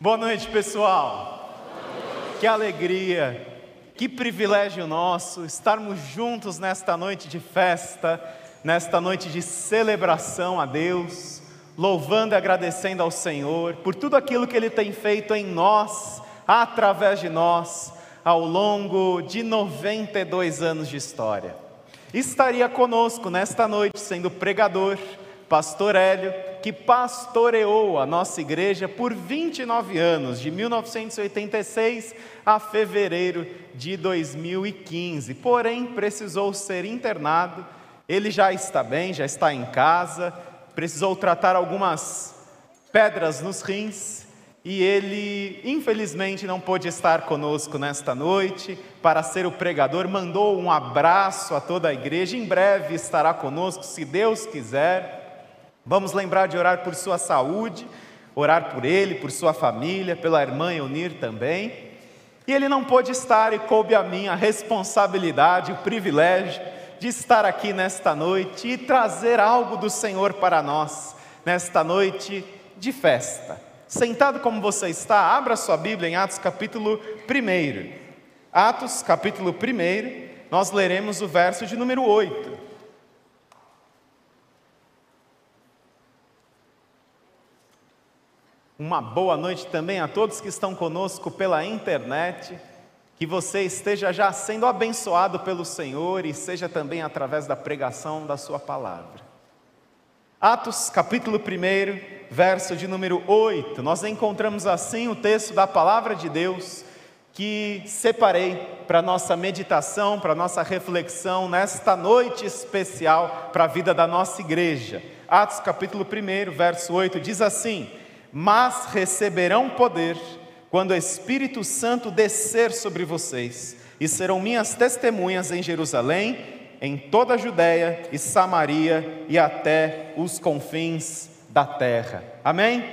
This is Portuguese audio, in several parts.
Boa noite, pessoal. Que alegria, que privilégio nosso estarmos juntos nesta noite de festa, nesta noite de celebração a Deus, louvando e agradecendo ao Senhor por tudo aquilo que Ele tem feito em nós, através de nós, ao longo de 92 anos de história. Estaria conosco nesta noite, sendo pregador, pastor Hélio, que pastoreou a nossa igreja por 29 anos, de 1986 a fevereiro de 2015. Porém, precisou ser internado. Ele já está bem, já está em casa, precisou tratar algumas pedras nos rins e ele, infelizmente, não pôde estar conosco nesta noite para ser o pregador. Mandou um abraço a toda a igreja. Em breve estará conosco, se Deus quiser. Vamos lembrar de orar por sua saúde, orar por ele, por sua família, pela irmã Eunir também. E ele não pôde estar e coube a mim a responsabilidade, o privilégio de estar aqui nesta noite e trazer algo do Senhor para nós, nesta noite de festa. Sentado como você está, abra sua Bíblia em Atos capítulo 1. Atos capítulo 1, nós leremos o verso de número 8. Uma boa noite também a todos que estão conosco pela internet. Que você esteja já sendo abençoado pelo Senhor e seja também através da pregação da Sua palavra. Atos, capítulo 1, verso de número 8, nós encontramos assim o texto da palavra de Deus que separei para nossa meditação, para nossa reflexão nesta noite especial para a vida da nossa igreja. Atos, capítulo 1, verso 8 diz assim: mas receberão poder quando o Espírito Santo descer sobre vocês, e serão minhas testemunhas em Jerusalém, em toda a Judéia e Samaria e até os confins da terra. Amém?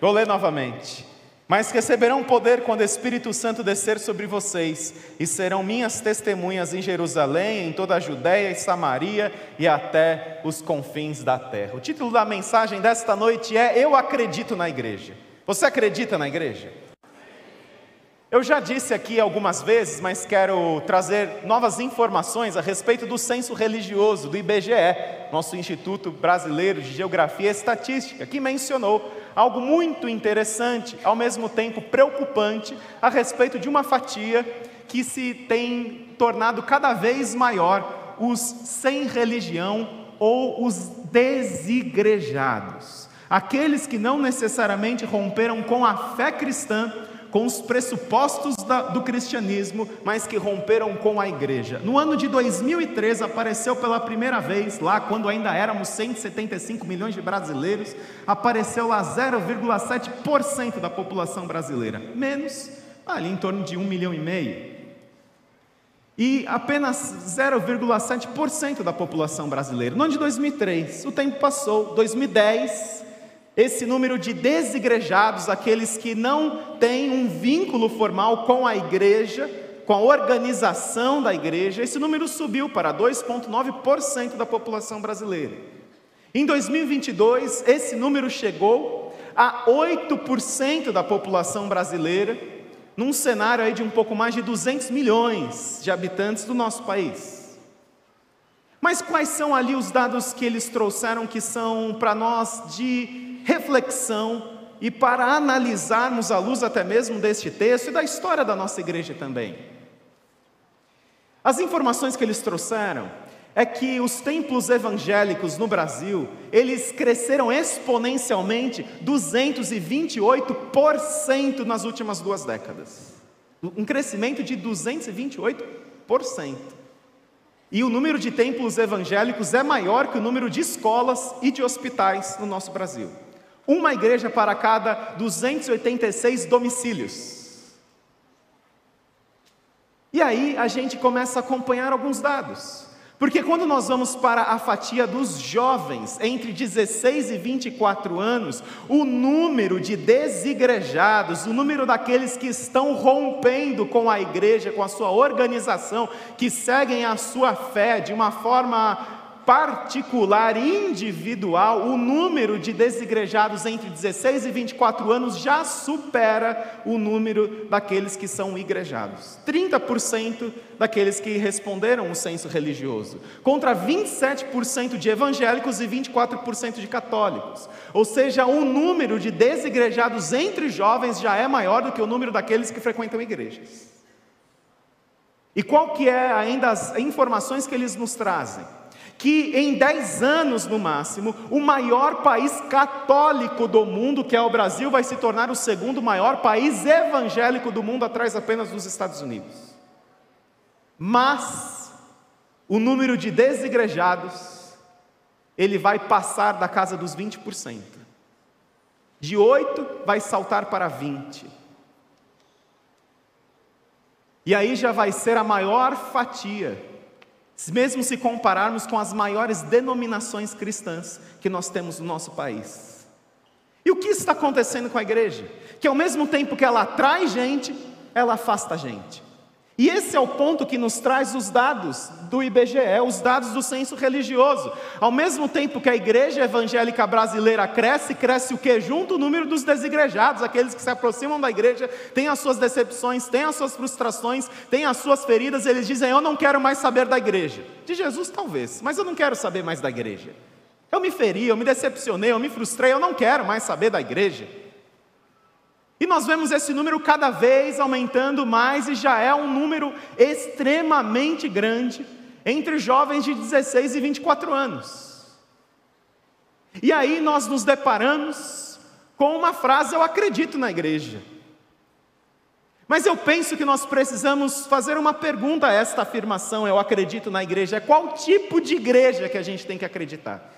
Vou ler novamente. Mas receberão poder quando o Espírito Santo descer sobre vocês, e serão minhas testemunhas em Jerusalém, em toda a Judéia e Samaria e até os confins da terra. O título da mensagem desta noite é Eu acredito na igreja. Você acredita na igreja? Eu já disse aqui algumas vezes, mas quero trazer novas informações a respeito do censo religioso do IBGE, nosso Instituto Brasileiro de Geografia e Estatística, que mencionou algo muito interessante, ao mesmo tempo preocupante, a respeito de uma fatia que se tem tornado cada vez maior os sem religião ou os desigrejados. Aqueles que não necessariamente romperam com a fé cristã, com os pressupostos da, do cristianismo, mas que romperam com a igreja. No ano de 2003 apareceu pela primeira vez, lá quando ainda éramos 175 milhões de brasileiros, apareceu lá 0,7% da população brasileira, menos ali em torno de um milhão e meio. E apenas 0,7% da população brasileira. No ano de 2003, o tempo passou, 2010, esse número de desigrejados, aqueles que não têm um vínculo formal com a igreja, com a organização da igreja, esse número subiu para 2,9% da população brasileira. Em 2022, esse número chegou a 8% da população brasileira, num cenário aí de um pouco mais de 200 milhões de habitantes do nosso país. Mas quais são ali os dados que eles trouxeram que são para nós de reflexão e para analisarmos à luz até mesmo deste texto e da história da nossa igreja também. As informações que eles trouxeram é que os templos evangélicos no Brasil, eles cresceram exponencialmente 228% nas últimas duas décadas. Um crescimento de 228%. E o número de templos evangélicos é maior que o número de escolas e de hospitais no nosso Brasil uma igreja para cada 286 domicílios. E aí a gente começa a acompanhar alguns dados. Porque quando nós vamos para a fatia dos jovens entre 16 e 24 anos, o número de desigrejados, o número daqueles que estão rompendo com a igreja, com a sua organização, que seguem a sua fé de uma forma particular, individual, o número de desigrejados entre 16 e 24 anos já supera o número daqueles que são igrejados. 30% daqueles que responderam o censo religioso, contra 27% de evangélicos e 24% de católicos. Ou seja, o número de desigrejados entre jovens já é maior do que o número daqueles que frequentam igrejas. E qual que é ainda as informações que eles nos trazem? Que em 10 anos no máximo, o maior país católico do mundo, que é o Brasil, vai se tornar o segundo maior país evangélico do mundo, atrás apenas dos Estados Unidos. Mas o número de desigrejados, ele vai passar da casa dos 20%. De 8 vai saltar para 20. E aí já vai ser a maior fatia, mesmo se compararmos com as maiores denominações cristãs que nós temos no nosso país. E o que está acontecendo com a igreja? Que ao mesmo tempo que ela atrai gente, ela afasta gente. E esse é o ponto que nos traz os dados do IBGE, os dados do censo religioso. Ao mesmo tempo que a igreja evangélica brasileira cresce, cresce o que? Junto o número dos desigrejados, aqueles que se aproximam da igreja, têm as suas decepções, têm as suas frustrações, têm as suas feridas, eles dizem: Eu não quero mais saber da igreja. De Jesus, talvez, mas eu não quero saber mais da igreja. Eu me feri, eu me decepcionei, eu me frustrei, eu não quero mais saber da igreja. E nós vemos esse número cada vez aumentando mais e já é um número extremamente grande entre jovens de 16 e 24 anos. E aí nós nos deparamos com uma frase: Eu acredito na igreja. Mas eu penso que nós precisamos fazer uma pergunta a esta afirmação: Eu acredito na igreja. É qual tipo de igreja que a gente tem que acreditar?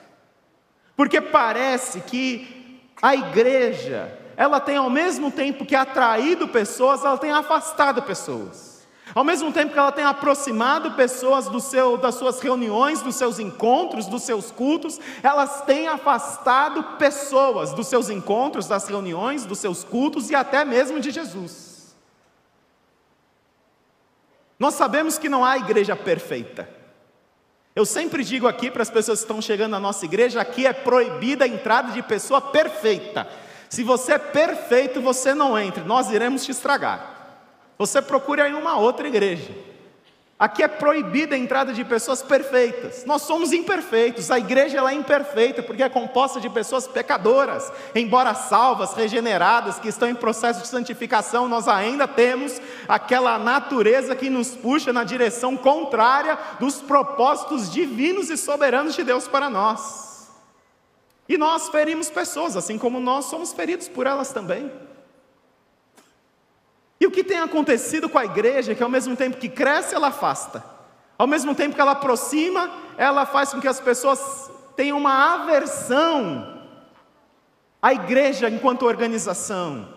Porque parece que a igreja ela tem ao mesmo tempo que atraído pessoas, ela tem afastado pessoas. Ao mesmo tempo que ela tem aproximado pessoas do seu, das suas reuniões, dos seus encontros, dos seus cultos, elas têm afastado pessoas dos seus encontros, das reuniões, dos seus cultos e até mesmo de Jesus. Nós sabemos que não há igreja perfeita. Eu sempre digo aqui para as pessoas que estão chegando na nossa igreja: aqui é proibida a entrada de pessoa perfeita. Se você é perfeito, você não entre, nós iremos te estragar. Você procure aí uma outra igreja. Aqui é proibida a entrada de pessoas perfeitas. Nós somos imperfeitos. A igreja ela é imperfeita porque é composta de pessoas pecadoras, embora salvas, regeneradas, que estão em processo de santificação, nós ainda temos aquela natureza que nos puxa na direção contrária dos propósitos divinos e soberanos de Deus para nós. E nós ferimos pessoas, assim como nós somos feridos por elas também. E o que tem acontecido com a igreja é que ao mesmo tempo que cresce, ela afasta. Ao mesmo tempo que ela aproxima, ela faz com que as pessoas tenham uma aversão à igreja enquanto organização.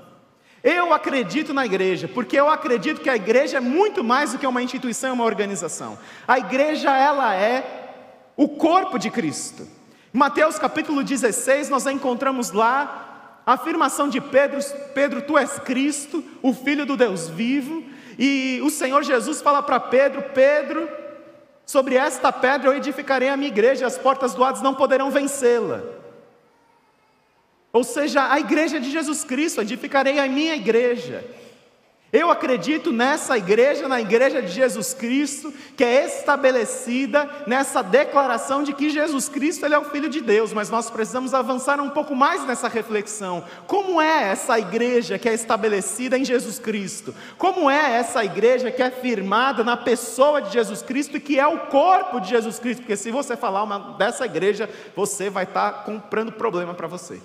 Eu acredito na igreja, porque eu acredito que a igreja é muito mais do que uma instituição, uma organização. A igreja ela é o corpo de Cristo. Mateus capítulo 16, nós encontramos lá a afirmação de Pedro: Pedro, tu és Cristo, o Filho do Deus vivo. E o Senhor Jesus fala para Pedro: Pedro, sobre esta pedra eu edificarei a minha igreja, as portas do Hades não poderão vencê-la. Ou seja, a igreja de Jesus Cristo, edificarei a minha igreja. Eu acredito nessa igreja, na igreja de Jesus Cristo, que é estabelecida nessa declaração de que Jesus Cristo ele é o Filho de Deus, mas nós precisamos avançar um pouco mais nessa reflexão. Como é essa igreja que é estabelecida em Jesus Cristo? Como é essa igreja que é firmada na pessoa de Jesus Cristo e que é o corpo de Jesus Cristo? Porque se você falar uma, dessa igreja, você vai estar comprando problema para você.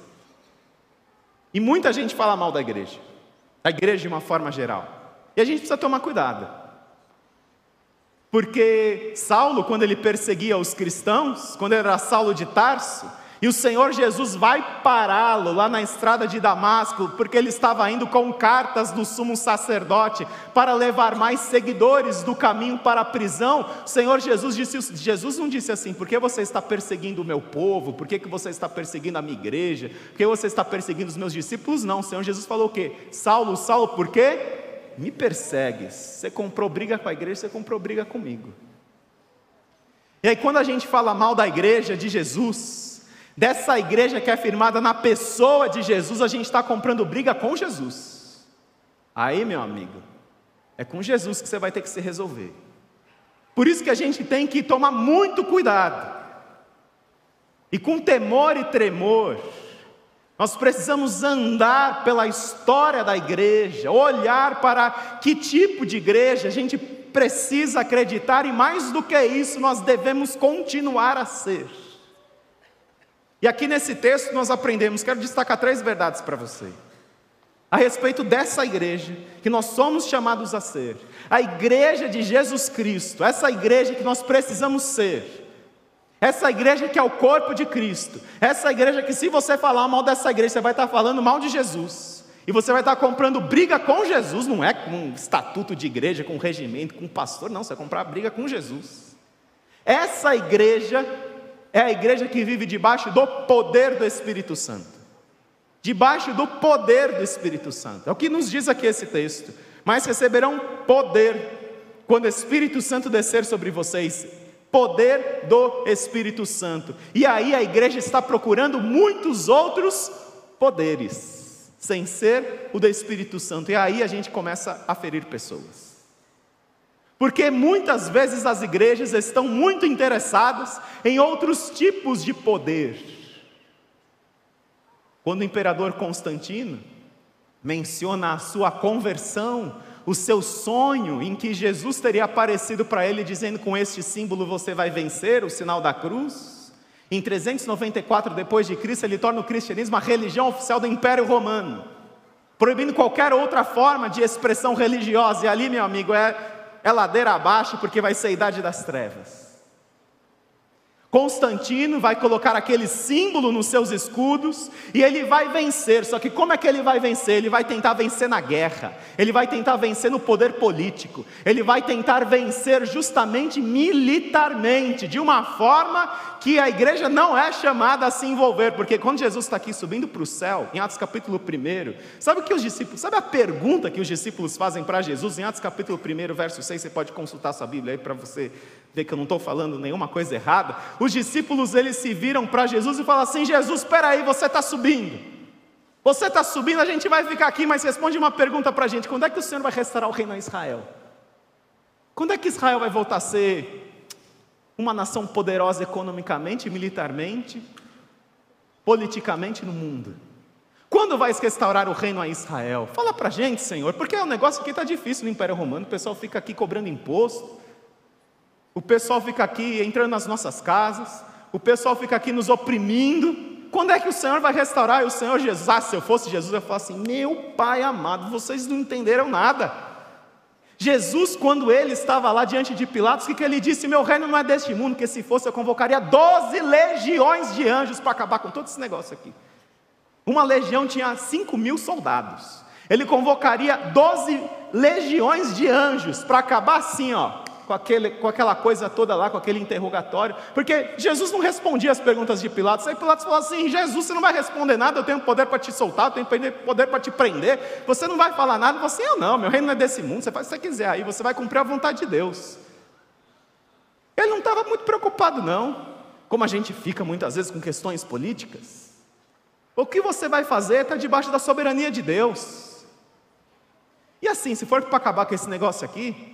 E muita gente fala mal da igreja a igreja de uma forma geral. E a gente precisa tomar cuidado. Porque Saulo, quando ele perseguia os cristãos, quando ele era Saulo de Tarso, e o Senhor Jesus vai pará-lo lá na estrada de Damasco, porque ele estava indo com cartas do sumo sacerdote para levar mais seguidores do caminho para a prisão. O Senhor Jesus disse: Jesus não disse assim, por que você está perseguindo o meu povo? Por que, que você está perseguindo a minha igreja? Por que você está perseguindo os meus discípulos? Não, o Senhor Jesus falou o quê? Saulo, Saulo, por quê? Me persegues. Você comprou briga com a igreja, você comprou briga comigo. E aí, quando a gente fala mal da igreja de Jesus, dessa igreja que é firmada na pessoa de Jesus, a gente está comprando briga com Jesus. Aí, meu amigo, é com Jesus que você vai ter que se resolver. Por isso que a gente tem que tomar muito cuidado. E com temor e tremor, nós precisamos andar pela história da igreja, olhar para que tipo de igreja a gente precisa acreditar e mais do que isso, nós devemos continuar a ser. E aqui nesse texto nós aprendemos, quero destacar três verdades para você. A respeito dessa igreja que nós somos chamados a ser, a igreja de Jesus Cristo, essa igreja que nós precisamos ser. Essa igreja que é o corpo de Cristo, essa igreja que, se você falar mal dessa igreja, você vai estar falando mal de Jesus. E você vai estar comprando briga com Jesus, não é com um estatuto de igreja, com um regimento, com um pastor, não, você vai comprar briga com Jesus. Essa igreja é a igreja que vive debaixo do poder do Espírito Santo. Debaixo do poder do Espírito Santo. É o que nos diz aqui esse texto. Mas receberão poder quando o Espírito Santo descer sobre vocês. Poder do Espírito Santo. E aí a igreja está procurando muitos outros poderes sem ser o do Espírito Santo. E aí a gente começa a ferir pessoas. Porque muitas vezes as igrejas estão muito interessadas em outros tipos de poder. Quando o imperador Constantino menciona a sua conversão, o seu sonho em que Jesus teria aparecido para ele dizendo com este símbolo você vai vencer, o sinal da cruz, em 394 depois de Cristo, ele torna o cristianismo a religião oficial do Império Romano, proibindo qualquer outra forma de expressão religiosa. E ali, meu amigo, é, é ladeira abaixo, porque vai ser a idade das trevas. Constantino vai colocar aquele símbolo nos seus escudos e ele vai vencer. Só que como é que ele vai vencer? Ele vai tentar vencer na guerra, ele vai tentar vencer no poder político, ele vai tentar vencer justamente militarmente, de uma forma que a igreja não é chamada a se envolver, porque quando Jesus está aqui subindo para o céu, em Atos capítulo 1, sabe o que os discípulos, sabe a pergunta que os discípulos fazem para Jesus em Atos capítulo 1, verso 6, você pode consultar sua Bíblia aí para você ver que eu não estou falando nenhuma coisa errada. Os discípulos eles se viram para Jesus e falam assim: Jesus, espera aí, você está subindo. Você está subindo, a gente vai ficar aqui, mas responde uma pergunta para a gente: quando é que o Senhor vai restaurar o reino a Israel? Quando é que Israel vai voltar a ser uma nação poderosa economicamente, militarmente, politicamente no mundo. Quando vai restaurar o reino a Israel? Fala para gente, Senhor, porque o negócio aqui está difícil no Império Romano, o pessoal fica aqui cobrando imposto, o pessoal fica aqui entrando nas nossas casas, o pessoal fica aqui nos oprimindo. Quando é que o Senhor vai restaurar? E o Senhor Jesus, ah, se eu fosse Jesus, eu falar assim: meu Pai amado, vocês não entenderam nada. Jesus, quando ele estava lá diante de Pilatos, o que, ele disse? Meu reino não é deste mundo, que se fosse eu convocaria 12 legiões de anjos para acabar com todo esse negócio aqui. Uma legião tinha 5 mil soldados. Ele convocaria 12 legiões de anjos para acabar assim, ó, com, aquele, com aquela coisa toda lá, com aquele interrogatório, porque Jesus não respondia as perguntas de Pilatos. Aí Pilatos falou assim: Jesus, você não vai responder nada, eu tenho poder para te soltar, eu tenho poder para te prender, você não vai falar nada. Você, eu não, meu reino não é desse mundo, você faz o que você quiser aí, você vai cumprir a vontade de Deus. Ele não estava muito preocupado, não, como a gente fica muitas vezes com questões políticas. O que você vai fazer está debaixo da soberania de Deus. E assim, se for para acabar com esse negócio aqui,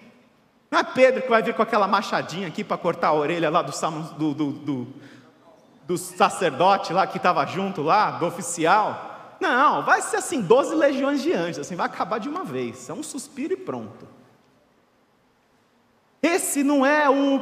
não é Pedro que vai vir com aquela machadinha aqui para cortar a orelha lá do, do, do, do, do sacerdote lá que estava junto lá, do oficial. Não, vai ser assim, 12 legiões de anjos, assim, vai acabar de uma vez. É um suspiro e pronto. Esse não é o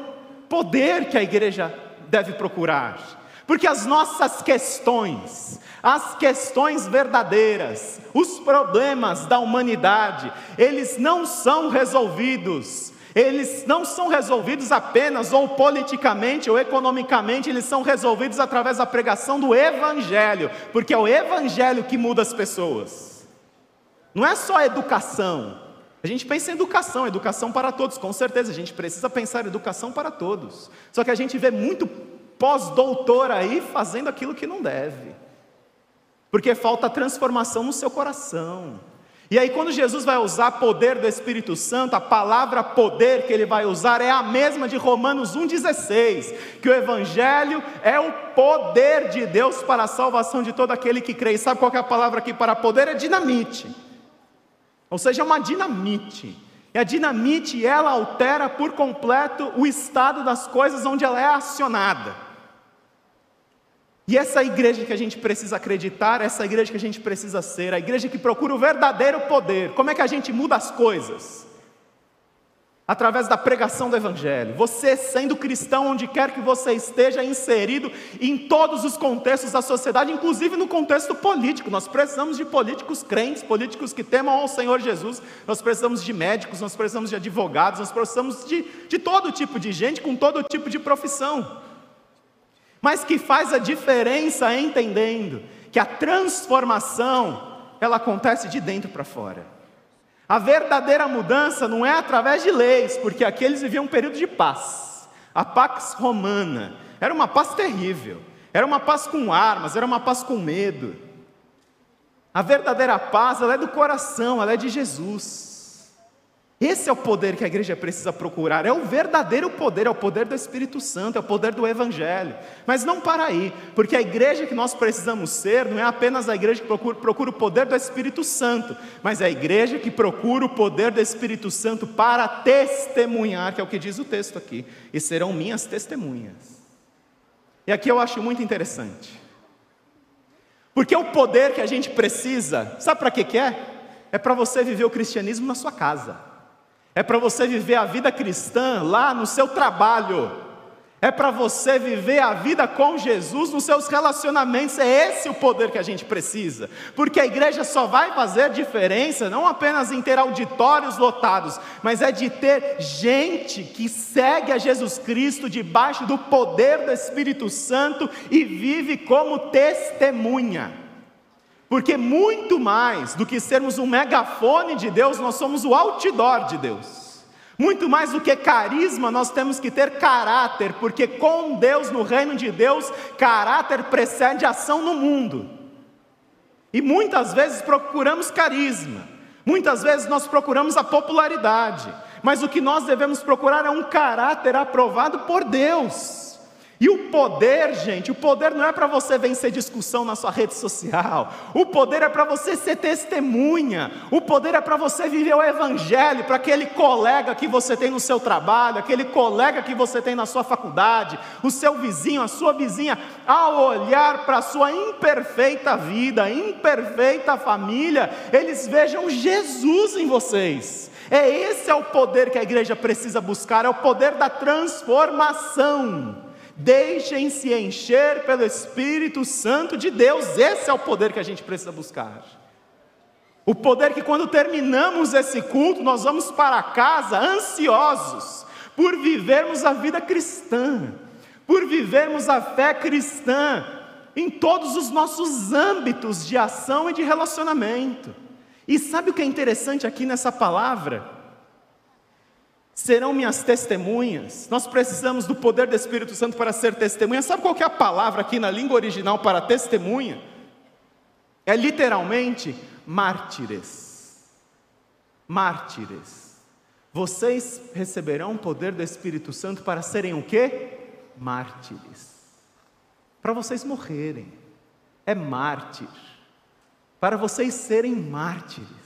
poder que a igreja deve procurar. Porque as nossas questões, as questões verdadeiras, os problemas da humanidade, eles não são resolvidos eles não são resolvidos apenas ou politicamente ou economicamente, eles são resolvidos através da pregação do Evangelho, porque é o Evangelho que muda as pessoas. Não é só educação. A gente pensa em educação, educação para todos, com certeza, a gente precisa pensar em educação para todos. Só que a gente vê muito pós-doutor aí fazendo aquilo que não deve, porque falta transformação no seu coração. E aí, quando Jesus vai usar poder do Espírito Santo, a palavra poder que ele vai usar é a mesma de Romanos 1,16: que o Evangelho é o poder de Deus para a salvação de todo aquele que crê. E sabe qual é a palavra aqui para poder? É dinamite. Ou seja, é uma dinamite. E a dinamite, ela altera por completo o estado das coisas onde ela é acionada. E essa igreja que a gente precisa acreditar, essa igreja que a gente precisa ser, a igreja que procura o verdadeiro poder. Como é que a gente muda as coisas? Através da pregação do Evangelho. Você, sendo cristão, onde quer que você esteja inserido em todos os contextos da sociedade, inclusive no contexto político. Nós precisamos de políticos crentes, políticos que temam ao Senhor Jesus. Nós precisamos de médicos, nós precisamos de advogados, nós precisamos de, de todo tipo de gente com todo tipo de profissão mas que faz a diferença entendendo que a transformação ela acontece de dentro para fora. A verdadeira mudança não é através de leis, porque aqui eles viviam um período de paz. A Pax Romana era uma paz terrível, era uma paz com armas, era uma paz com medo. A verdadeira paz, ela é do coração, ela é de Jesus. Esse é o poder que a igreja precisa procurar, é o verdadeiro poder, é o poder do Espírito Santo, é o poder do Evangelho. Mas não para aí, porque a igreja que nós precisamos ser não é apenas a igreja que procura, procura o poder do Espírito Santo, mas é a igreja que procura o poder do Espírito Santo para testemunhar, que é o que diz o texto aqui, e serão minhas testemunhas. E aqui eu acho muito interessante, porque o poder que a gente precisa, sabe para que, que é? É para você viver o cristianismo na sua casa. É para você viver a vida cristã lá no seu trabalho. É para você viver a vida com Jesus nos seus relacionamentos. É esse o poder que a gente precisa. Porque a igreja só vai fazer diferença não apenas em ter auditórios lotados, mas é de ter gente que segue a Jesus Cristo debaixo do poder do Espírito Santo e vive como testemunha. Porque muito mais do que sermos um megafone de Deus, nós somos o outdoor de Deus. Muito mais do que carisma, nós temos que ter caráter, porque com Deus, no reino de Deus, caráter precede ação no mundo. E muitas vezes procuramos carisma, muitas vezes nós procuramos a popularidade, mas o que nós devemos procurar é um caráter aprovado por Deus. E o poder, gente, o poder não é para você vencer discussão na sua rede social. O poder é para você ser testemunha. O poder é para você viver o evangelho para aquele colega que você tem no seu trabalho, aquele colega que você tem na sua faculdade, o seu vizinho, a sua vizinha, ao olhar para a sua imperfeita vida, imperfeita família, eles vejam Jesus em vocês. É esse é o poder que a igreja precisa buscar, é o poder da transformação. Deixem-se encher pelo Espírito Santo de Deus, esse é o poder que a gente precisa buscar. O poder que, quando terminamos esse culto, nós vamos para casa ansiosos por vivermos a vida cristã, por vivermos a fé cristã em todos os nossos âmbitos de ação e de relacionamento. E sabe o que é interessante aqui nessa palavra? Serão minhas testemunhas. Nós precisamos do poder do Espírito Santo para ser testemunha. Sabe qual é a palavra aqui na língua original para testemunha? É literalmente mártires. Mártires. Vocês receberão o poder do Espírito Santo para serem o quê? Mártires. Para vocês morrerem. É mártir. Para vocês serem mártires.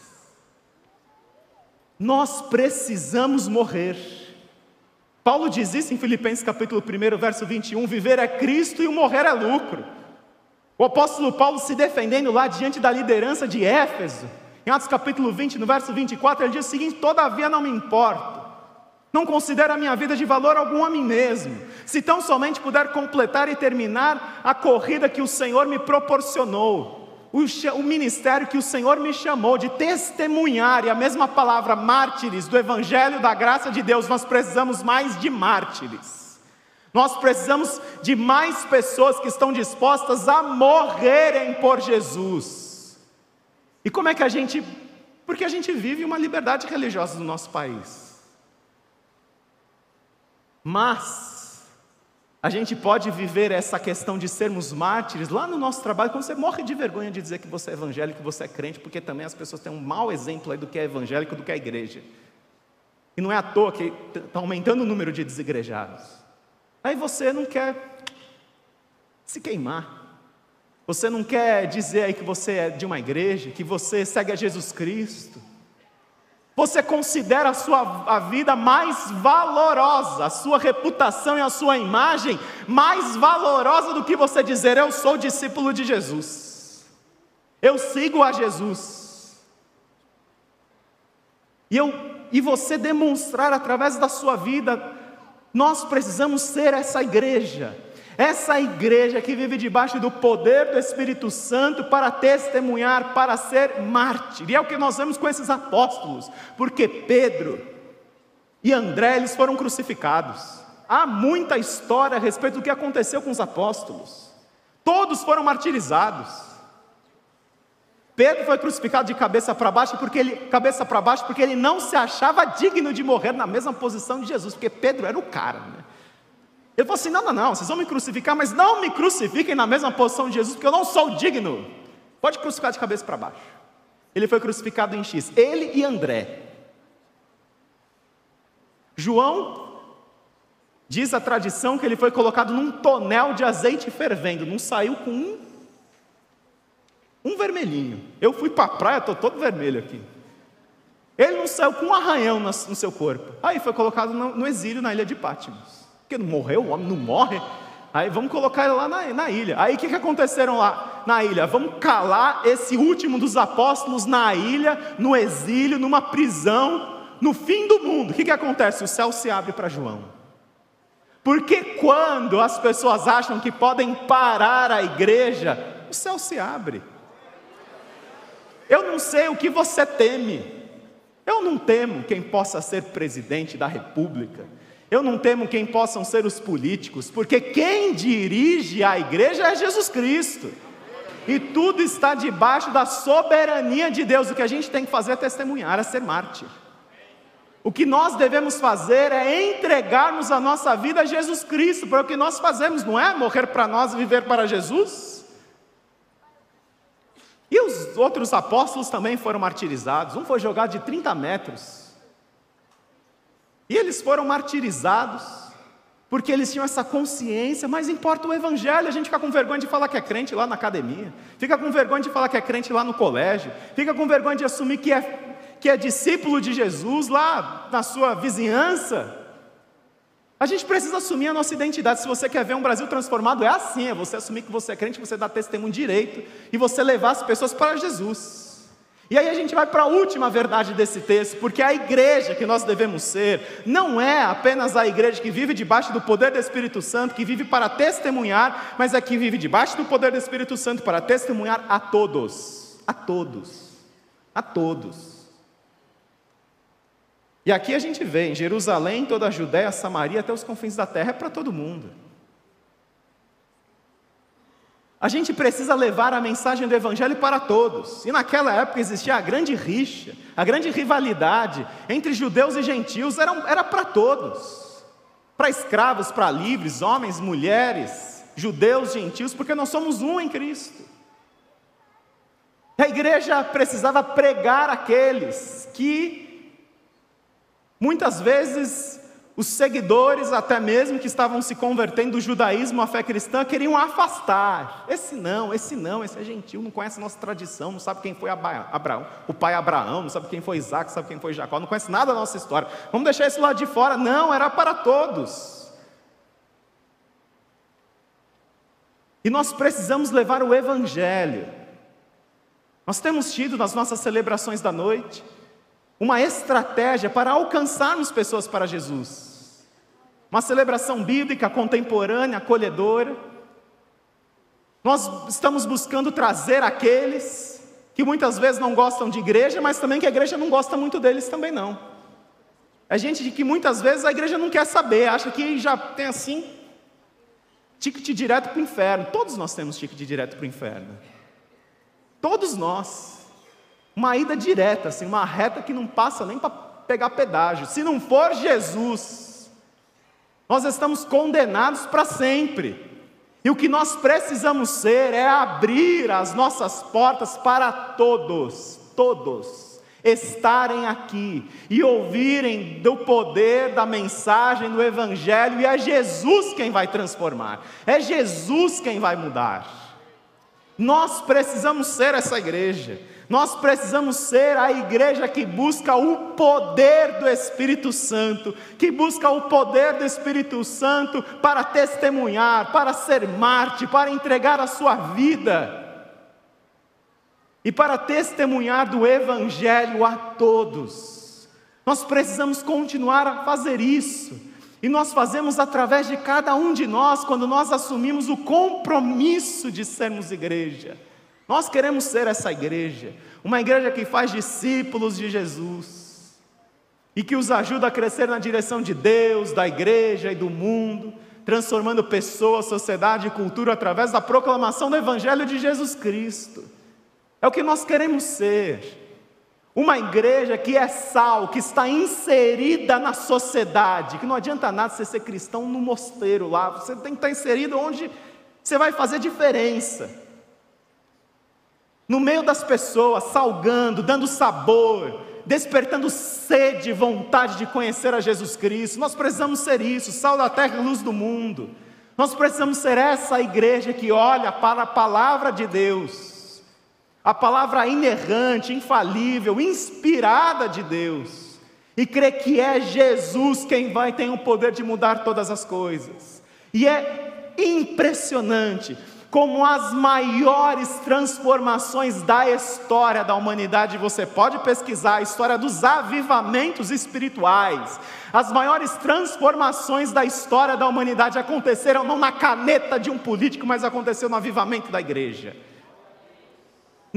Nós precisamos morrer. Paulo diz isso em Filipenses capítulo 1, verso 21, viver é Cristo e o morrer é lucro. O apóstolo Paulo se defendendo lá diante da liderança de Éfeso, em Atos capítulo 20, no verso 24, ele diz o seguinte: Todavia não me importo, não considero a minha vida de valor algum a mim mesmo, se tão somente puder completar e terminar a corrida que o Senhor me proporcionou o, ministério que o Senhor me chamou de testemunhar, e a mesma palavra mártires do Evangelho da graça de Deus, nós precisamos mais de mártires. Nós precisamos de mais pessoas que estão dispostas a morrerem por Jesus. E como é que a gente. Porque a gente vive uma liberdade religiosa no nosso país. Mas A gente pode viver essa questão de sermos mártires lá no nosso trabalho, quando você morre de vergonha de dizer que você é evangélico, que você é crente, porque também as pessoas têm um mau exemplo aí do que é evangélico, do que é igreja. E não é à toa que está aumentando o número de desigrejados. Aí você não quer se queimar. Você não quer dizer aí que você é de uma igreja, que você segue a Jesus Cristo. Você considera a sua a vida mais valorosa, a sua reputação e a sua imagem mais valorosa do que você dizer eu sou discípulo de Jesus. Eu sigo a Jesus. E eu e você demonstrar através da sua vida, nós precisamos ser essa igreja essa igreja que vive debaixo do poder do Espírito Santo para testemunhar, para ser mártir. E é o que nós vemos com esses apóstolos, porque Pedro e André eles foram crucificados. Há muita história a respeito do que aconteceu com os apóstolos. Todos foram martirizados. Pedro foi crucificado de cabeça para baixo porque ele cabeça para baixo porque ele não se achava digno de morrer na mesma posição de Jesus, porque Pedro era o cara, né? Ele falou assim: não, não, não, vocês vão me crucificar, mas não me crucifiquem na mesma posição de Jesus, porque eu não sou digno. Pode crucificar de cabeça para baixo. Ele foi crucificado em X, ele e André. João, diz a tradição que ele foi colocado num tonel de azeite fervendo, não saiu com um, um vermelhinho. Eu fui para a praia, estou todo vermelho aqui. Ele não saiu com um arranhão no seu corpo. Aí foi colocado no, exílio na ilha de Pátimos. Porque não morreu, o homem não morre. Aí vamos colocar ele lá na, na ilha. Aí o que, que aconteceram lá na ilha? Vamos calar esse último dos apóstolos na ilha, no exílio, numa prisão, no fim do mundo. O que, que acontece? O céu se abre para João. Porque quando as pessoas acham que podem parar a igreja, o céu se abre. Eu não sei o que você teme. Eu não temo quem possa ser presidente da república. Eu não temo quem possam ser os políticos, porque quem dirige a igreja é Jesus Cristo. E tudo está debaixo da soberania de Deus. O que a gente tem que fazer é testemunhar, é ser mártir. O que nós devemos fazer é entregarmos a nossa vida a Jesus Cristo, porque o que nós fazemos não é morrer para nós e viver para Jesus. E os outros apóstolos também foram martirizados. Um foi jogado de 30 metros e eles foram martirizados, porque eles tinham essa consciência, mas importa o evangelho, a gente fica com vergonha de falar que é crente lá na academia, fica com vergonha de falar que é crente lá no colégio, fica com vergonha de assumir que é, que é discípulo de Jesus lá na sua vizinhança. A gente precisa assumir a nossa identidade. Se você quer ver um Brasil transformado, é assim: é você assumir que você é crente, você dá testemunho direito e você levar as pessoas para Jesus. E aí a gente vai para a última verdade desse texto, porque a igreja que nós devemos ser não é apenas a igreja que vive debaixo do poder do Espírito Santo, que vive para testemunhar, mas é que vive debaixo do poder do Espírito Santo para testemunhar a todos, a todos, a todos. E aqui a gente vê em Jerusalém, toda a Judéia, Samaria, até os confins da terra, é para todo mundo. A gente precisa levar a mensagem do Evangelho para todos. E naquela época existia a grande rixa, a grande rivalidade entre judeus e gentios, era, era para todos. Para escravos, para livres, homens, mulheres, judeus, gentios, porque nós somos um em Cristo. A igreja precisava pregar aqueles que muitas vezes os seguidores, até mesmo que estavam se convertendo do judaísmo à fé cristã, queriam afastar. Esse não, esse não, esse é gentil, não conhece nossa tradição, não sabe quem foi Abraão, o pai Abraão, não sabe quem foi Isaac, não sabe quem foi Jacó, não conhece nada da nossa história. Vamos deixar isso lá de fora. Não, era para todos. E nós precisamos levar o Evangelho. Nós temos tido nas nossas celebrações da noite uma estratégia para alcançarmos pessoas para Jesus. Uma celebração bíblica contemporânea, acolhedora. Nós estamos buscando trazer aqueles que muitas vezes não gostam de igreja, mas também que a igreja não gosta muito deles também não. É gente que muitas vezes a igreja não quer saber, acha que já tem assim, ticket direto para o inferno. Todos nós temos ticket direto para o inferno. Todos nós. Uma ida direta, assim, uma reta que não passa nem para pegar pedágio. Se não for Jesus, Nós estamos condenados para sempre. E o que nós precisamos ser é abrir as nossas portas para todos, todos estarem aqui e ouvirem do poder da mensagem do Evangelho, e é Jesus quem vai transformar, é Jesus quem vai mudar. Nós precisamos ser essa igreja. Nós precisamos ser a igreja que busca o poder do Espírito Santo, que busca o poder do Espírito Santo para testemunhar, para ser Marte, para entregar a sua vida e para testemunhar do Evangelho a todos. Nós precisamos continuar a fazer isso. E nós fazemos através de cada um de nós, quando nós assumimos o compromisso de sermos igreja. Nós queremos ser essa igreja, uma igreja que faz discípulos de Jesus e que os ajuda a crescer na direção de Deus, da igreja e do mundo, transformando pessoas, sociedade e cultura através da proclamação do Evangelho de Jesus Cristo. É o que nós queremos ser. Uma igreja que é sal, que está inserida na sociedade, que não adianta nada você ser cristão no mosteiro lá, você tem que estar inserido onde você vai fazer diferença no meio das pessoas, salgando, dando sabor, despertando sede e vontade de conhecer a Jesus Cristo. Nós precisamos ser isso, sal da terra e luz do mundo. Nós precisamos ser essa igreja que olha para a palavra de Deus, a palavra inerrante, infalível, inspirada de Deus, e crê que é Jesus quem vai ter o poder de mudar todas as coisas. E é impressionante como as maiores transformações da história da humanidade. Você pode pesquisar a história dos avivamentos espirituais. As maiores transformações da história da humanidade aconteceram não na caneta de um político, mas aconteceu no avivamento da igreja.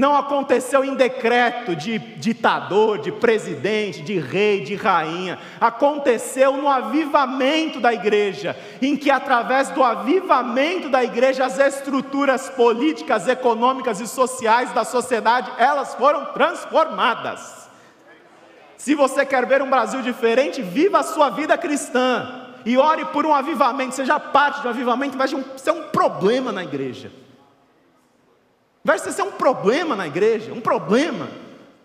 Não aconteceu em decreto de ditador, de presidente, de rei, de rainha. Aconteceu no avivamento da igreja, em que, através do avivamento da igreja, as estruturas políticas, econômicas e sociais da sociedade elas foram transformadas. Se você quer ver um Brasil diferente, viva a sua vida cristã e ore por um avivamento. Seja parte de um avivamento, vai ser um problema na igreja. Vai ser um problema na igreja, um problema.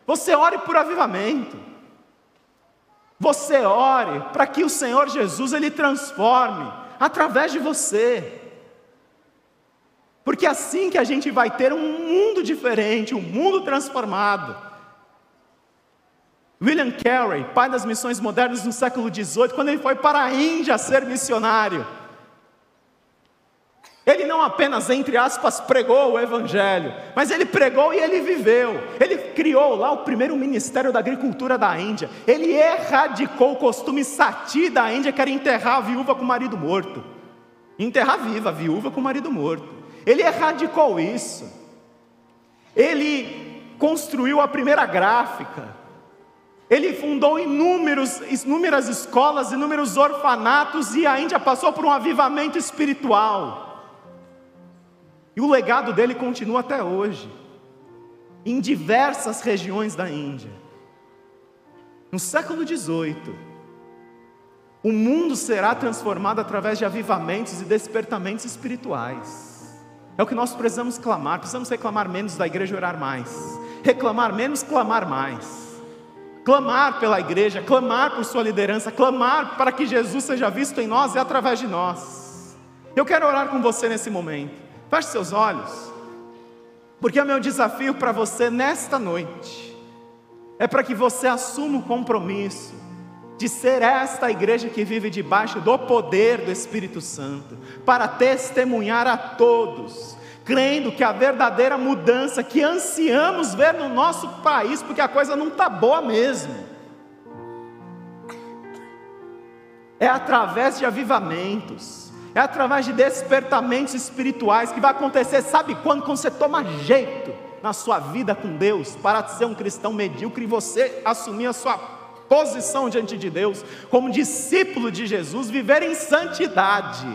Você ore por avivamento. Você ore para que o Senhor Jesus ele transforme através de você. Porque é assim que a gente vai ter um mundo diferente, um mundo transformado. William Carey, pai das missões modernas no século XVIII, quando ele foi para a Índia ser missionário, ele não apenas, entre aspas, pregou o Evangelho, mas ele pregou e ele viveu. Ele criou lá o primeiro Ministério da Agricultura da Índia. Ele erradicou o costume sati da Índia, que era enterrar a viúva com o marido morto. Enterrar viva, a viúva com o marido morto. Ele erradicou isso. Ele construiu a primeira gráfica. Ele fundou inúmeros, inúmeras escolas, inúmeros orfanatos, e a Índia passou por um avivamento espiritual. E o legado dele continua até hoje, em diversas regiões da Índia. No século XVIII, o mundo será transformado através de avivamentos e despertamentos espirituais. É o que nós precisamos clamar. Precisamos reclamar menos da igreja e orar mais. Reclamar menos, clamar mais. Clamar pela igreja, clamar por sua liderança, clamar para que Jesus seja visto em nós e através de nós. Eu quero orar com você nesse momento. Feche seus olhos, porque o meu desafio para você nesta noite. É para que você assuma o compromisso de ser esta igreja que vive debaixo do poder do Espírito Santo, para testemunhar a todos, crendo que a verdadeira mudança que ansiamos ver no nosso país, porque a coisa não está boa mesmo, é através de avivamentos, é através de despertamentos espirituais que vai acontecer, sabe quando? Quando você toma jeito na sua vida com Deus, para de ser um cristão medíocre e você assumir a sua posição diante de Deus, como discípulo de Jesus, viver em santidade,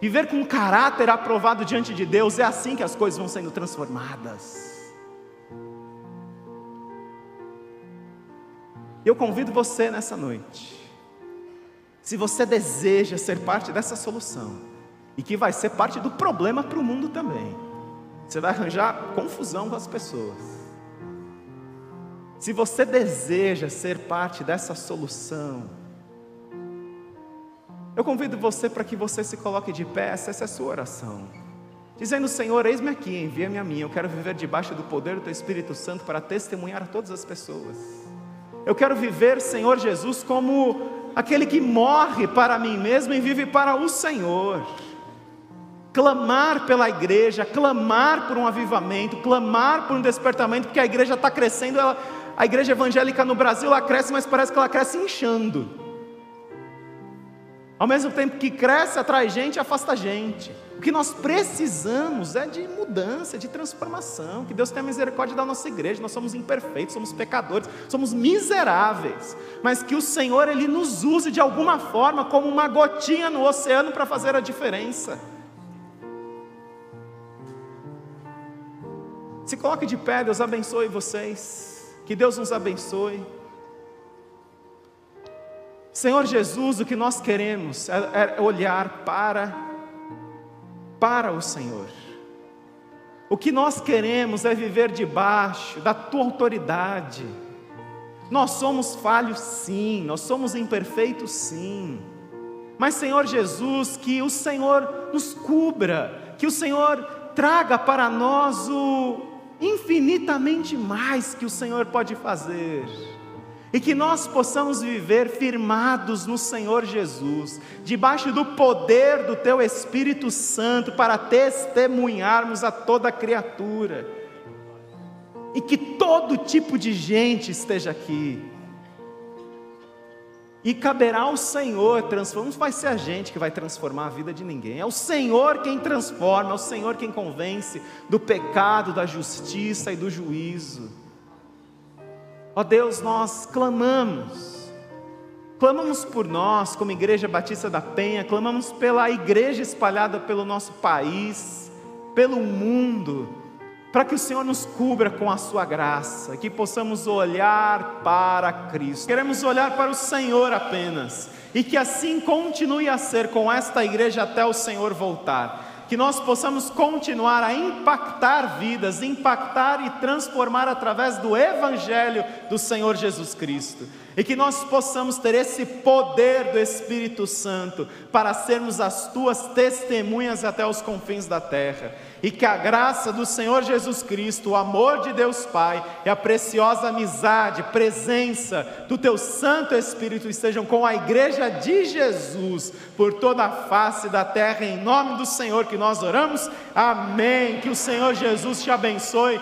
viver com caráter aprovado diante de Deus, é assim que as coisas vão sendo transformadas. Eu convido você nessa noite Se você deseja ser parte dessa solução, e que vai ser parte do problema para o mundo também, você vai arranjar confusão com as pessoas. Se você deseja ser parte dessa solução, eu convido você para que você se coloque de pé, essa é a sua oração. Dizendo, Senhor, eis-me aqui, envia-me a mim, eu quero viver debaixo do poder do Teu Espírito Santo para testemunhar a todas as pessoas. Eu quero viver, Senhor Jesus, como aquele que morre para mim mesmo e vive para o Senhor. Clamar pela igreja, clamar por um avivamento, clamar por um despertamento, porque a igreja está crescendo, ela, a igreja evangélica no Brasil ela cresce, mas parece que ela cresce inchando. Ao mesmo tempo que cresce, atrai gente, afasta gente. O que nós precisamos é de mudança, de transformação. Que Deus tenha misericórdia da nossa igreja. Nós somos imperfeitos, somos pecadores, somos miseráveis. Mas que o Senhor ele nos use de alguma forma como uma gotinha no oceano para fazer a diferença. Se coloque de pé, Deus abençoe vocês. Que Deus nos abençoe. Senhor Jesus, o que nós queremos é, é olhar para para o Senhor. O que nós queremos é viver debaixo da tua autoridade. Nós somos falhos, sim, nós somos imperfeitos, sim. Mas, Senhor Jesus, que o Senhor nos cubra, que o Senhor traga para nós o infinitamente mais que o Senhor pode fazer e que nós possamos viver firmados no Senhor Jesus, debaixo do poder do Teu Espírito Santo, para testemunharmos a toda criatura, e que todo tipo de gente esteja aqui, e caberá ao Senhor transformar, não vai ser a gente que vai transformar a vida de ninguém, é o Senhor quem transforma, é o Senhor quem convence do pecado, da justiça e do juízo. Ó Deus, nós clamamos, clamamos por nós, como Igreja Batista da Penha, clamamos pela igreja espalhada pelo nosso país, pelo mundo, para que o Senhor nos cubra com a Sua graça, que possamos olhar para Cristo. Queremos olhar para o Senhor apenas, e que assim continue a ser com esta igreja até o Senhor voltar que nós possamos continuar a impactar vidas, impactar e transformar através do Evangelho do Senhor Jesus Cristo. E que nós possamos ter esse poder do Espírito Santo para sermos as tuas testemunhas até os confins da terra e que a graça do Senhor Jesus Cristo, o amor de Deus Pai e a preciosa amizade, presença do Teu Santo Espírito estejam com a igreja de Jesus por toda a face da terra, em nome do Senhor que nós oramos. Amém. Que o Senhor Jesus te abençoe.